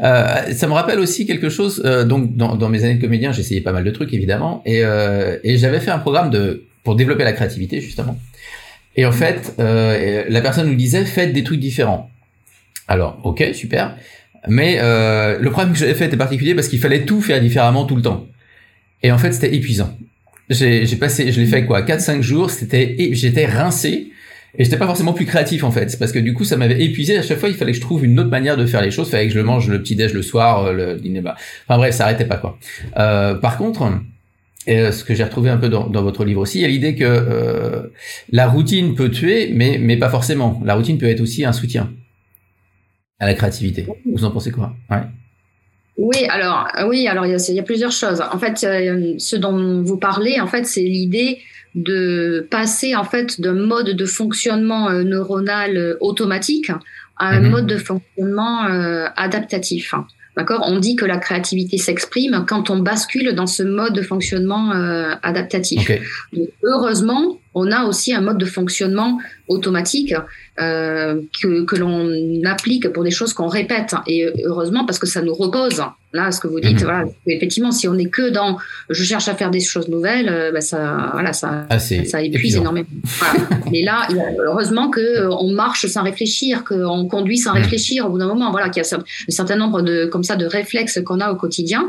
A: Euh, ça me rappelle aussi quelque chose. Euh, donc dans, dans, mes années de comédien, j'essayais pas mal de trucs évidemment, et, euh, et j'avais fait un programme de pour développer la créativité justement. Et en fait, euh, la personne nous disait faites des trucs différents. Alors ok, super. Mais euh, le problème que j'avais fait était particulier parce qu'il fallait tout faire différemment tout le temps. Et en fait, c'était épuisant. J'ai passé, je l'ai fait quoi, 4-5 jours. C'était, j'étais rincé et j'étais pas forcément plus créatif en fait, parce que du coup ça m'avait épuisé. À chaque fois, il fallait que je trouve une autre manière de faire les choses. Il fallait que je le mange le petit déj le soir, euh, le dîner. Bah. Enfin bref, ça arrêtait pas quoi. Euh, par contre, et euh, ce que j'ai retrouvé un peu dans, votre livre aussi, il y a l'idée que euh, la routine peut tuer, mais mais pas forcément. La routine peut être aussi un soutien à la créativité. Vous en pensez quoi? Ouais.
C: Oui, alors oui, alors il y, a, il y a plusieurs choses. En fait, ce dont vous parlez, en fait, c'est l'idée de passer en fait d'un mode de fonctionnement euh, neuronal euh, automatique à un mhm. mode de fonctionnement euh, adaptatif. D'accord? On dit que la créativité s'exprime quand on bascule dans ce mode de fonctionnement adaptatif. heureusement, on a aussi un mode de fonctionnement automatique euh, que, que l'on applique pour des choses qu'on répète. Et heureusement, parce que ça nous repose. Là, ce que vous dites, mhm. voilà, effectivement, si on n'est que dans je cherche à faire des choses nouvelles, euh, ben ça, voilà, ça, ah, ça épuise énormément. Voilà. Mais là, heureusement que euh, marche sans réfléchir, qu'on conduit sans mhm. réfléchir au bout d'un moment. Voilà, qu'il y a un certain nombre de comme ça de réflexes qu'on a au quotidien.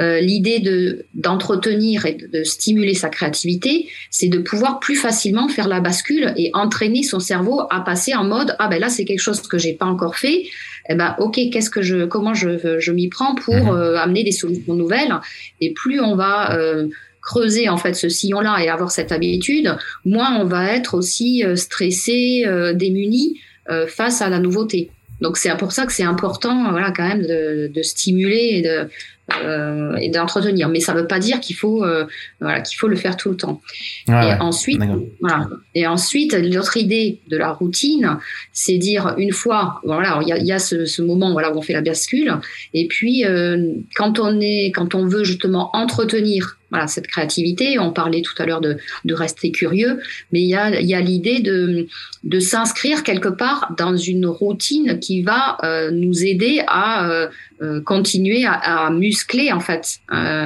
C: Euh, L'idée de d'entretenir et de, de stimuler sa créativité, c'est de pouvoir plus facilement faire la bascule et entraîner son cerveau à passer en mode ah ben là c'est quelque chose que j'ai pas encore fait. Eh ben ok qu'est-ce que je comment je, je m'y prends pour mhm. euh, amener des solutions nouvelles. Et plus on va euh, creuser en fait ce sillon là et avoir cette habitude moins on va être aussi euh, stressé démuni face à la nouveauté. Donc c'est pour ça que c'est important voilà quand même de, de stimuler et de euh, et d'entretenir. Mais ça ne veut pas dire qu'il faut, euh, voilà, qu'il faut le faire tout le temps. et, ensuite, voilà. et ensuite, l'autre idée de la routine, c'est dire une fois, voilà, il y a, y a ce, ce, moment voilà, où on fait la bascule, et puis euh, quand, on est, quand on veut justement entretenir voilà, cette créativité. On parlait tout à l'heure de, de, rester curieux, mais il y a, y a l'idée de, de s'inscrire quelque part dans une routine qui va euh, nous aider à euh, euh continuer à, à, muscler en fait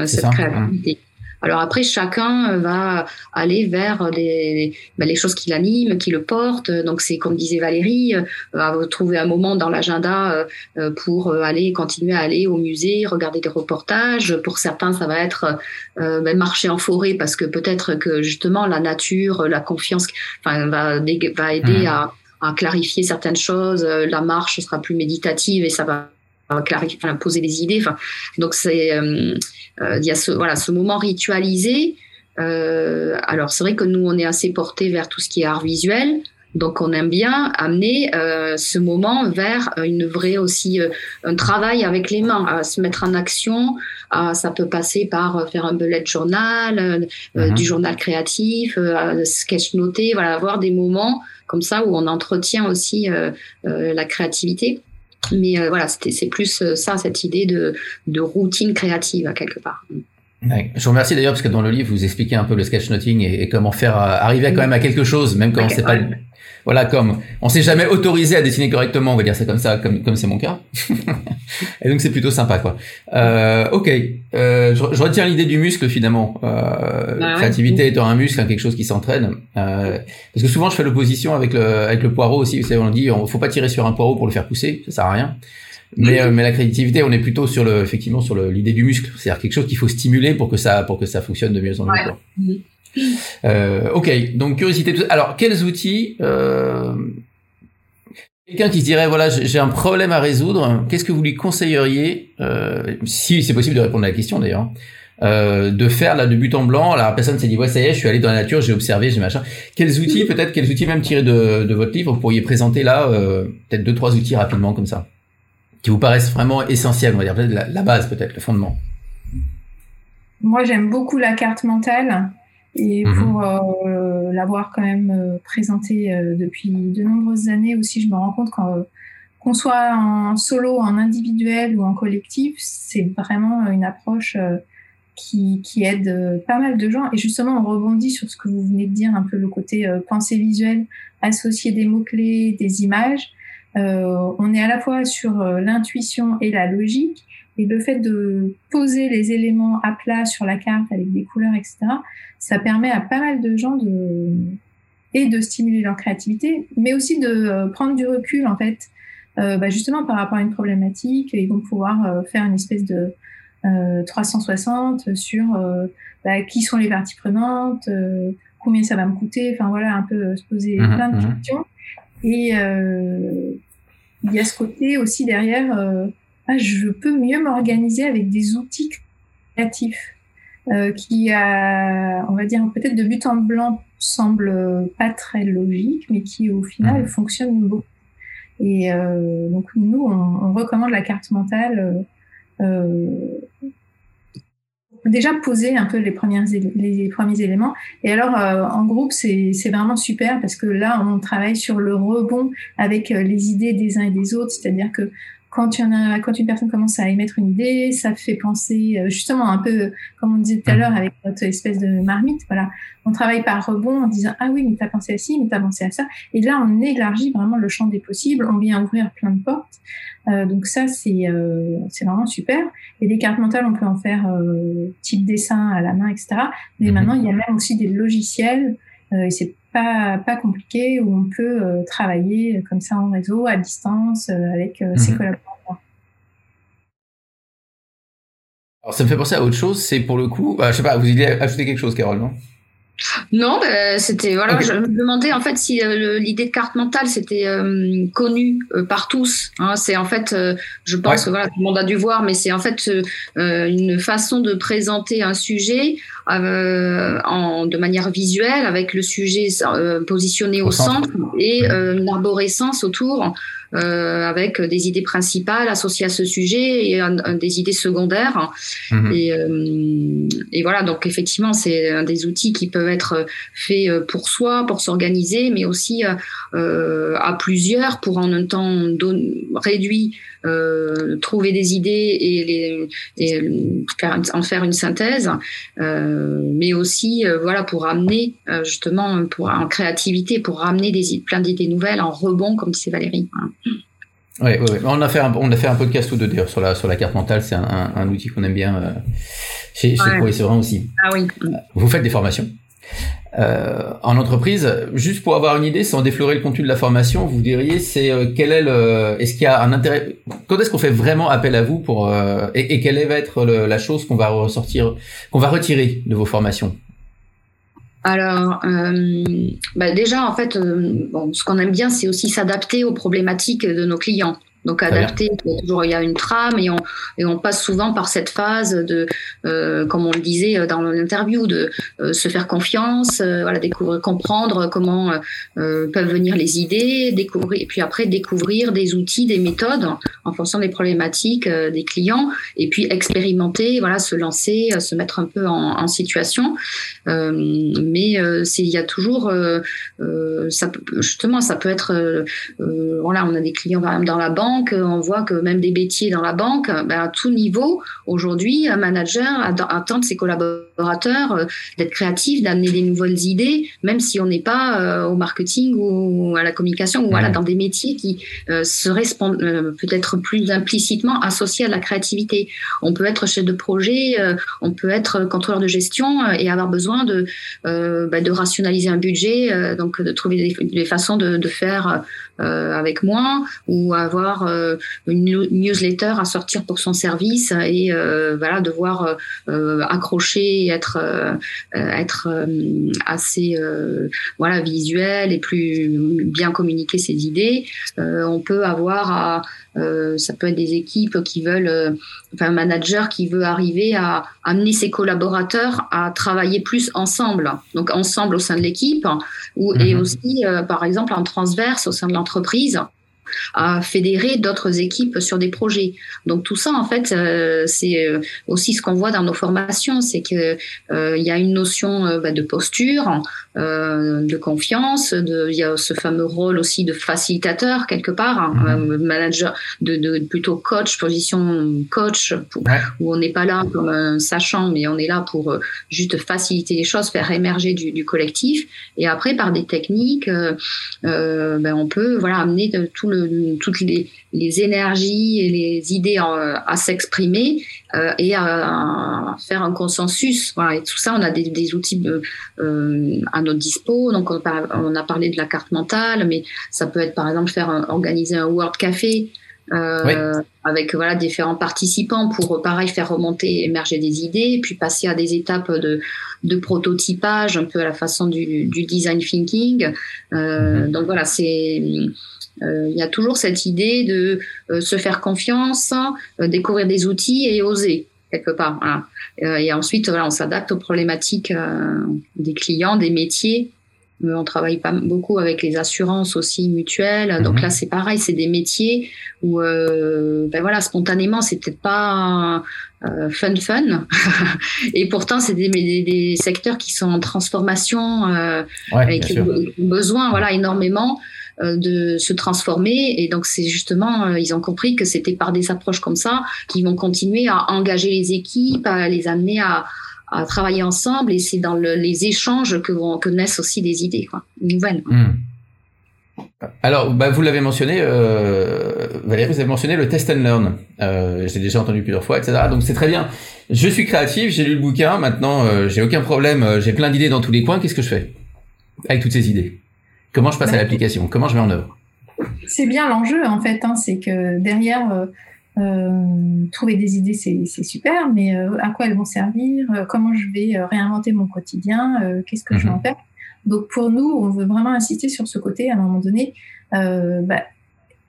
C: cette créativité. Alors après, chacun euh, va aller vers les, ben, les choses qui l'animent, qui le portent. Donc c'est comme disait Valérie, euh, va trouver un moment dans l'agenda euh, pour aller continuer à aller au musée, regarder des reportages. Pour certains, ça va être ben, marcher en forêt parce que peut-être que justement la nature, la confiance, enfin, va, va aider mmh. à, à clarifier certaines choses. La marche sera plus méditative et ça va enfin, poser des idées. Enfin, donc c'est euh, il y a ce, voilà, ce moment ritualisé. Euh, alors c'est vrai que nous, on est assez porté vers tout ce qui est art visuel. Donc on aime bien amener euh, ce moment vers une vraie aussi euh, un travail avec les mains, à se mettre en action. ça peut passer par faire un bullet journal, mhm. du journal créatif, sketch noté, voilà, avoir des moments comme ça où on entretient aussi la créativité. Mais voilà, c'est plus ça, cette idée de, de routine créative quelque part.
A: Je vous remercie d'ailleurs parce que dans le livre vous expliquez un peu le sketchnoting et, et comment faire arriver quand même à quelque chose, même quand c'est pas voilà, comme on s'est jamais autorisé à dessiner correctement, on va dire c'est comme ça, comme comme c'est mon cas. et donc c'est plutôt sympa quoi. Euh, ok, euh, je, retiens l'idée du muscle finalement. Euh, bah créativité étant un muscle, hein, quelque chose qui s'entraîne. Euh, parce que souvent je fais l'opposition avec le avec le poireau aussi. Vous savez, on dit on faut pas tirer sur un poireau pour le faire pousser, ça sert à rien. Mais, euh, mais la créativité, on est plutôt sur le, effectivement, sur l'idée du muscle. C'est-à-dire quelque chose qu'il faut stimuler pour que ça, pour que ça fonctionne de mieux en mieux. Euh, ok, donc curiosité. Alors, quels outils euh, Quelqu'un qui se dirait voilà j'ai un problème à résoudre, qu'est-ce que vous lui conseilleriez, euh, si c'est possible de répondre à la question d'ailleurs, euh, de faire là de but en blanc? La personne s'est dit ouais ça y est, je suis allé dans la nature, j'ai observé, j'ai machin. Quels outils peut-être, quels outils même tirés de, de votre livre vous pourriez présenter là, euh, peut-être deux trois outils rapidement comme ça, qui vous paraissent vraiment essentiels, on va dire peut-être la, la base peut-être, le fondement?
B: Moi j'aime beaucoup la carte mentale. Et mhm. pour euh, l'avoir quand même euh, présenté euh, depuis de nombreuses années aussi, je me rends compte qu'on soit en solo, en individuel ou en collectif, c'est vraiment une approche qui, qui, aide pas mal de gens. Et justement, on rebondit sur ce que vous venez de dire, un peu le côté pensée visuelle, associer des mots-clés, des images. on est à la fois sur l'intuition et la logique, et le fait de poser les éléments à plat sur la carte avec des couleurs, etc., ça permet à pas mal de gens de et de stimuler leur créativité, mais aussi de euh, prendre du recul en fait, euh, bah justement par rapport à une problématique. Ils vont pouvoir euh, faire une espèce de euh, 360 sur bah, qui sont les parties prenantes, combien ça va me coûter, enfin voilà, un peu se poser mmh plein de mmh questions. Et il y a ce côté aussi derrière ah, je peux mieux m'organiser avec des outils créatifs euh, qui, a, on va dire, peut-être de but en blanc semble pas très logique, mais qui au final mmh. fonctionne beaucoup. Et euh, donc nous, on, recommande la carte mentale. Euh, déjà poser un peu les, premières, les premiers éléments. Et alors, en groupe, c'est vraiment super parce que là, on travaille sur le rebond avec les idées des uns et des autres. C'est-à-dire que quand, y en a, quand une personne commence à émettre une idée, ça fait penser euh, justement un peu, comme on disait tout à l'heure avec notre espèce de marmite, voilà. On travaille par rebond en disant, ah oui, mais t'as pensé à ci, mais t'as pensé à ça. Et là, on élargit vraiment le champ des possibles, on vient ouvrir plein de portes. Euh, donc ça, c'est euh, c'est vraiment super. Et les cartes mentales, on peut en faire euh, type dessin à la main, etc. Mais mm-hmm. maintenant, il y a même aussi des logiciels, et c'est pas, pas compliqué où on peut euh, travailler comme ça en réseau, à distance, euh, avec euh, ses mhm. collaborateurs.
A: Alors ça me fait penser à autre chose, c'est pour le coup, bah, je sais pas, vous voulez ajouter quelque chose, Carole, non?
C: Non, bah, c'était voilà. Je me demandais en fait si euh, l'idée de carte mentale c'était euh, connue euh, par tous. Hein. c'est en fait, je pense que voilà, tout le monde a dû voir, mais c'est en fait une façon de présenter un sujet en, de manière visuelle avec le sujet positionné au, centre, et une arborescence autour. Euh, avec des idées principales associées à ce sujet et des idées secondaires. Mhm. Et, euh, et, voilà, donc effectivement, c'est un des outils qui peuvent être faits pour soi, pour s'organiser, mais aussi euh, à plusieurs pour en un temps réduit trouver des idées et, les, et faire, en faire une synthèse, mais aussi voilà pour amener justement pour en créativité pour ramener des plein d'idées nouvelles en rebond comme disait Valérie.
A: Oui, on a fait un, on a fait un podcast ou deux d'ailleurs sur la sur la carte mentale. C'est un, un, outil qu'on aime bien euh, chez chez ouais. aussi.
C: Ah oui.
A: Vous faites des formations? Euh, en entreprise. Juste pour avoir une idée, sans déflorer le contenu de la formation, vous diriez c'est euh, quel est le est-ce qu'il y a un intérêt Quand est-ce qu'on fait vraiment appel à vous pour euh, et, quelle va être la chose qu'on va ressortir qu'on va retirer de vos formations?
C: Alors, bah déjà, en fait, ce qu'on aime bien, c'est aussi s'adapter aux problématiques de nos clients. Donc adapté, toujours il y a une trame et on, et on passe souvent par cette phase de, euh, comme on le disait dans l'interview, de euh, se faire confiance, euh, voilà, découvrir, comprendre comment peuvent venir les idées, découvrir, et puis après découvrir des outils, des méthodes en fonction des problématiques des clients, et puis expérimenter, voilà, se lancer, se mettre un peu en, en situation. mais c'est il y a toujours, ça, justement, ça peut être, voilà, on a des clients par exemple dans la banque on voit que même des métiers dans la banque, ben, à tout niveau, aujourd'hui, un manager attend de ses collaborateurs euh, d'être créatifs, d'amener des nouvelles idées, même si on n'est pas euh, au marketing ou à la communication, ou voilà, dans des métiers qui euh, seraient peut-être plus implicitement associés à la créativité. On peut être chef de projet, on peut être contrôleur de gestion et avoir besoin de, ben, de rationaliser un budget, donc de trouver des, façons de, de faire avec moins ou avoir euh, une newsletter à sortir pour son service et euh, voilà devoir euh, accrocher être être assez voilà visuel et plus bien communiquer ses idées. on peut avoir à ça peut être des équipes qui veulent, enfin un manager qui veut arriver à amener ses collaborateurs à travailler plus ensemble, donc ensemble au sein de l'équipe, ou et mhm. aussi par exemple en transverse au sein de l'entreprise à fédérer d'autres équipes sur des projets. Donc tout ça, en fait, euh, c'est euh, aussi ce qu'on voit dans nos formations, c'est que euh, y a une notion bah, de posture, de confiance, de, il y a ce fameux rôle aussi de facilitateur quelque part, hein, mhm. manager, de, de, plutôt coach, position coach, où on n'est pas là comme un sachant, mais on est là pour juste faciliter les choses, faire émerger du, du collectif. Et après, par des techniques, ben, on peut voilà amener de, tout le toutes les, énergies et les idées à s'exprimer euh, et à, faire un consensus. Voilà, et tout ça, on a des, outils euh, à notre dispo. Donc, on, a parlé de la carte mentale, mais ça peut être par exemple faire organiser un Word Café. Euh, avec voilà différents participants pour pareil faire remonter émerger des idées puis passer à des étapes de, de prototypage un peu à la façon du, design thinking mm-hmm. donc voilà c'est euh, il y a toujours cette idée de euh, se faire confiance, euh, découvrir des outils et oser quelque part. et ensuite, voilà, on s'adapte aux problématiques des clients, des métiers. on travaille pas beaucoup avec les assurances aussi mutuelles. Donc mhm. là, c'est pareil, c'est des métiers où, ben voilà, spontanément, c'est peut-être pas fun fun. et pourtant, c'est des, des, secteurs qui sont en transformation et qui ont besoin, voilà, énormément. Euh, de se transformer. Et donc, c'est justement, euh, ils ont compris que c'était par des approches comme ça qu'ils vont continuer à engager les équipes, à les amener à, travailler ensemble. Et c'est dans les échanges que, vont, que naissent aussi des idées, nouvelles. Hmm.
A: Alors, bah, vous l'avez mentionné, euh, Valérie, vous avez mentionné le test and learn. J'ai déjà entendu plusieurs fois, etc. Donc c'est très bien. Je suis créatif, j'ai lu le bouquin, maintenant euh, j'ai aucun problème, j'ai plein d'idées dans tous les coins. Qu'est-ce que je fais avec toutes ces idées? Comment je passe à bah, l'application? Comment je mets en œuvre?
B: C'est bien l'enjeu en fait, hein, c'est que derrière, euh, euh, trouver des idées c'est super, mais euh, à quoi elles vont servir? Comment je vais réinventer mon quotidien? Qu'est-ce que je vais en mhm. faire? Donc pour nous, on veut vraiment insister sur ce côté à un moment donné. Bah,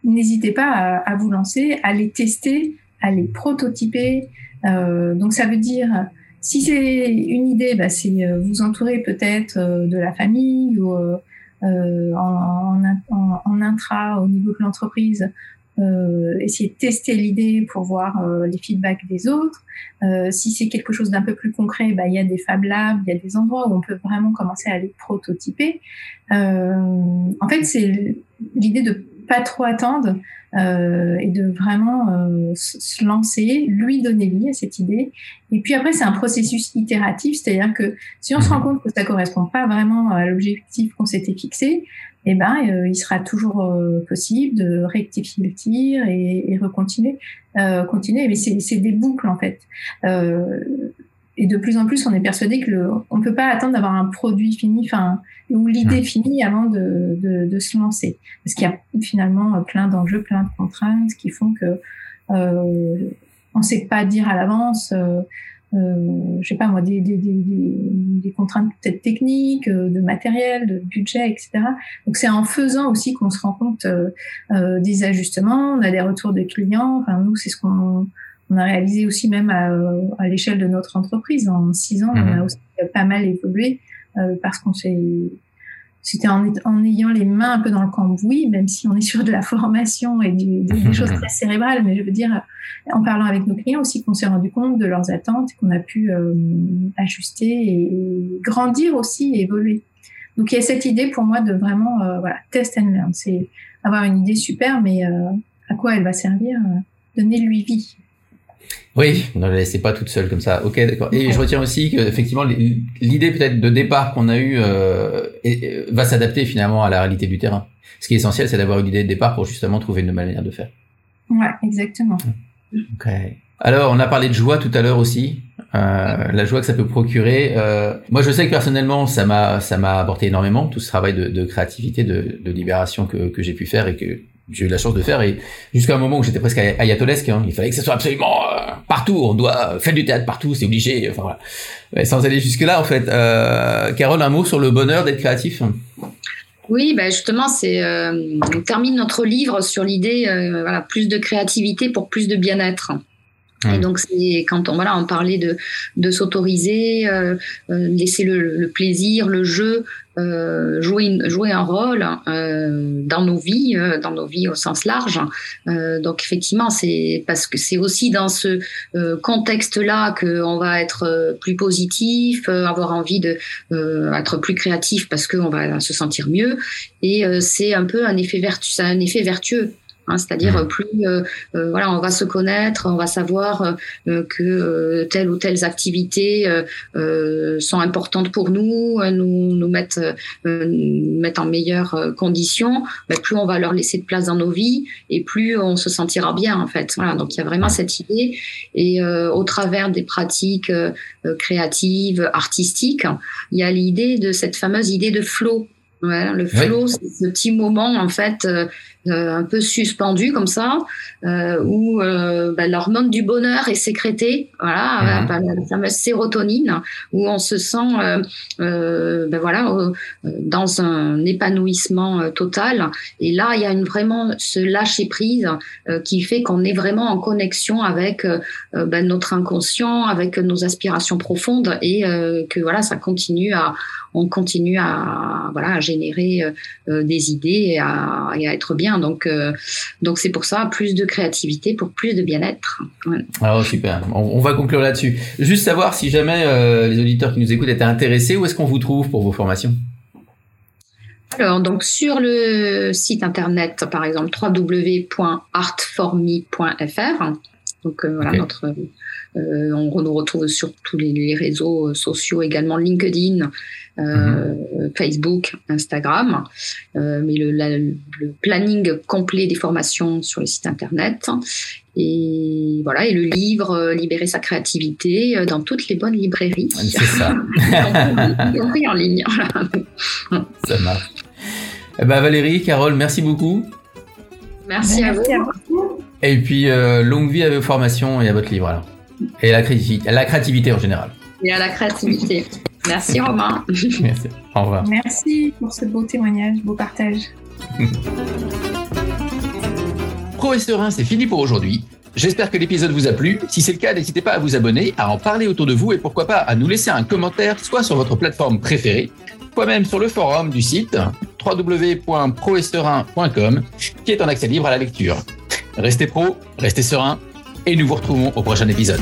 B: n'hésitez pas à, vous lancer, à les tester, à les prototyper. donc ça veut dire si c'est une idée, bah, c'est vous entourer peut-être de la famille ou euh, en, en, en, intra au niveau de l'entreprise, euh, essayer de tester l'idée pour voir euh, les feedbacks des autres. Euh, si c'est quelque chose d'un peu plus concret, bah, il y a des Fab Labs, il y a des endroits où on peut vraiment commencer à les prototyper. Euh, en fait, c'est l'idée de pas trop attendre euh, et de vraiment euh, se lancer, lui donner vie à cette idée. Et puis après, c'est un processus itératif, c'est-à-dire que si on se rend compte que ça correspond pas vraiment à l'objectif qu'on s'était fixé, eh ben, euh, il sera toujours possible de rectifier le tir et, et recontinuer, euh, continuer. Mais c'est des boucles en fait. Euh, et de plus en plus, on est persuadé que le, on peut pas attendre d'avoir un produit fini, enfin, ou l'idée finie avant de, de, de, se lancer. Parce qu'il y a finalement plein d'enjeux, plein de contraintes qui font que euh, on sait pas dire à l'avance euh, euh, je sais pas moi, des, des, des, des contraintes peut-être techniques, euh, de matériel, de budget, etc. Donc c'est en faisant aussi qu'on se rend compte euh, euh, des ajustements, on a des retours des clients. Enfin nous c'est ce qu'on on a réalisé aussi même à, à l'échelle de notre entreprise. En six ans, on a mhm. aussi pas mal évolué parce qu'on s'est c'était en, en, ayant les mains un peu dans le cambouis, même si on est sur de la formation et du, des, choses très cérébrales, mais je veux dire, en parlant avec nos clients aussi, qu'on s'est rendu compte de leurs attentes, qu'on a pu euh, ajuster et, grandir aussi et évoluer. Donc il y a cette idée pour moi de vraiment, euh, voilà, test and learn. C'est avoir une idée super, mais euh, à quoi elle va servir Donner-lui vie.
A: Oui, ne la laissez pas toute seule comme ça. Ok, d'accord. Et je retiens aussi que effectivement l'idée peut-être de départ qu'on a eue euh, va s'adapter finalement à la réalité du terrain. Ce qui est essentiel, c'est d'avoir une idée de départ pour justement trouver une manière de faire.
B: Ouais, exactement.
A: Ok. Alors, on a parlé de joie tout à l'heure aussi. Euh, la joie que ça peut procurer. Euh, moi, je sais que personnellement, ça m'a ça m'a apporté énormément tout ce travail de, de créativité, de, de libération que, que j'ai pu faire et que j'ai eu la chance de faire et jusqu'à un moment où j'étais presque ayatolesque hein, il fallait que ça soit absolument euh, partout. On doit faire du théâtre partout c'est obligé enfin voilà. Sans aller jusque là en fait. Euh, Carole un mot sur le bonheur d'être créatif?
C: Oui, ben justement, c'est euh, on termine notre livre sur l'idée voilà plus de créativité pour plus de bien-être. Et donc c'est quand on voilà on parlait de de s'autoriser, euh, euh, laisser le, le, plaisir, le jeu euh, jouer jouer un rôle euh, dans nos vies, euh, dans nos vies au sens large. Euh, donc effectivement c'est parce que c'est aussi dans ce contexte là que on va être plus positif, avoir envie de être plus créatif parce qu'on va se sentir mieux. Et c'est un peu un effet vertu, un effet vertueux. Hein, c'est-à-dire mmh. plus euh, euh, voilà, on va se connaître, on va savoir euh, que telle ou telles activités sont importantes pour nous, nous nous mettent mettent en meilleures conditions. Mais plus on va leur laisser de place dans nos vies et plus on se sentira bien en fait. Voilà, donc il y a vraiment cette idée et au travers des pratiques créatives, artistiques, il y a l'idée de cette fameuse idée de flow. le flow, c'est ce petit moment en fait un peu suspendu comme ça, euh, où euh, bah, l'hormone du bonheur est sécrétée, voilà, mhm. la fameuse sérotonine, où on se sent, ben voilà, dans un épanouissement total. Et là, il y a une, vraiment ce lâcher prise qui fait qu'on est vraiment en connexion avec ben, notre inconscient, avec nos aspirations profondes, et que voilà, ça continue à, on continue à voilà à générer des idées et à, et à être bien donc, euh, donc c'est pour ça plus de créativité pour plus de bien-être.
A: Alors super. On, va conclure là-dessus. Juste savoir si jamais euh, les auditeurs qui nous écoutent étaient intéressés, où est-ce qu'on vous trouve pour vos formations?
C: Alors, donc sur le site internet, par exemple, www.artforme.fr. Donc euh, voilà, notre, on nous retrouve sur tous les réseaux sociaux, également LinkedIn, euh, mhm. Facebook, Instagram, euh, mais le, le, planning complet des formations sur le site internet. Et voilà, et le livre euh, Libérer sa créativité dans toutes les bonnes librairies.
A: C'est ça.
C: en ligne.
A: ça marche. Eh ben Valérie, Carole, merci beaucoup.
C: Merci, à, vous.
A: Et puis, longue vie à vos formations et à votre livre. Alors. Et la, la créativité en général.
C: Et à la créativité. Merci Romain.
A: Merci. Au revoir.
B: Merci pour ce beau témoignage, beau partage.
A: Pro et serein, c'est fini pour aujourd'hui. J'espère que l'épisode vous a plu. Si c'est le cas, n'hésitez pas à vous abonner, à en parler autour de vous et pourquoi pas à nous laisser un commentaire, soit sur votre plateforme préférée, soit même sur le forum du site www.proesterin.com qui est en accès libre à la lecture. Restez pro, restez serein et nous vous retrouvons au prochain épisode.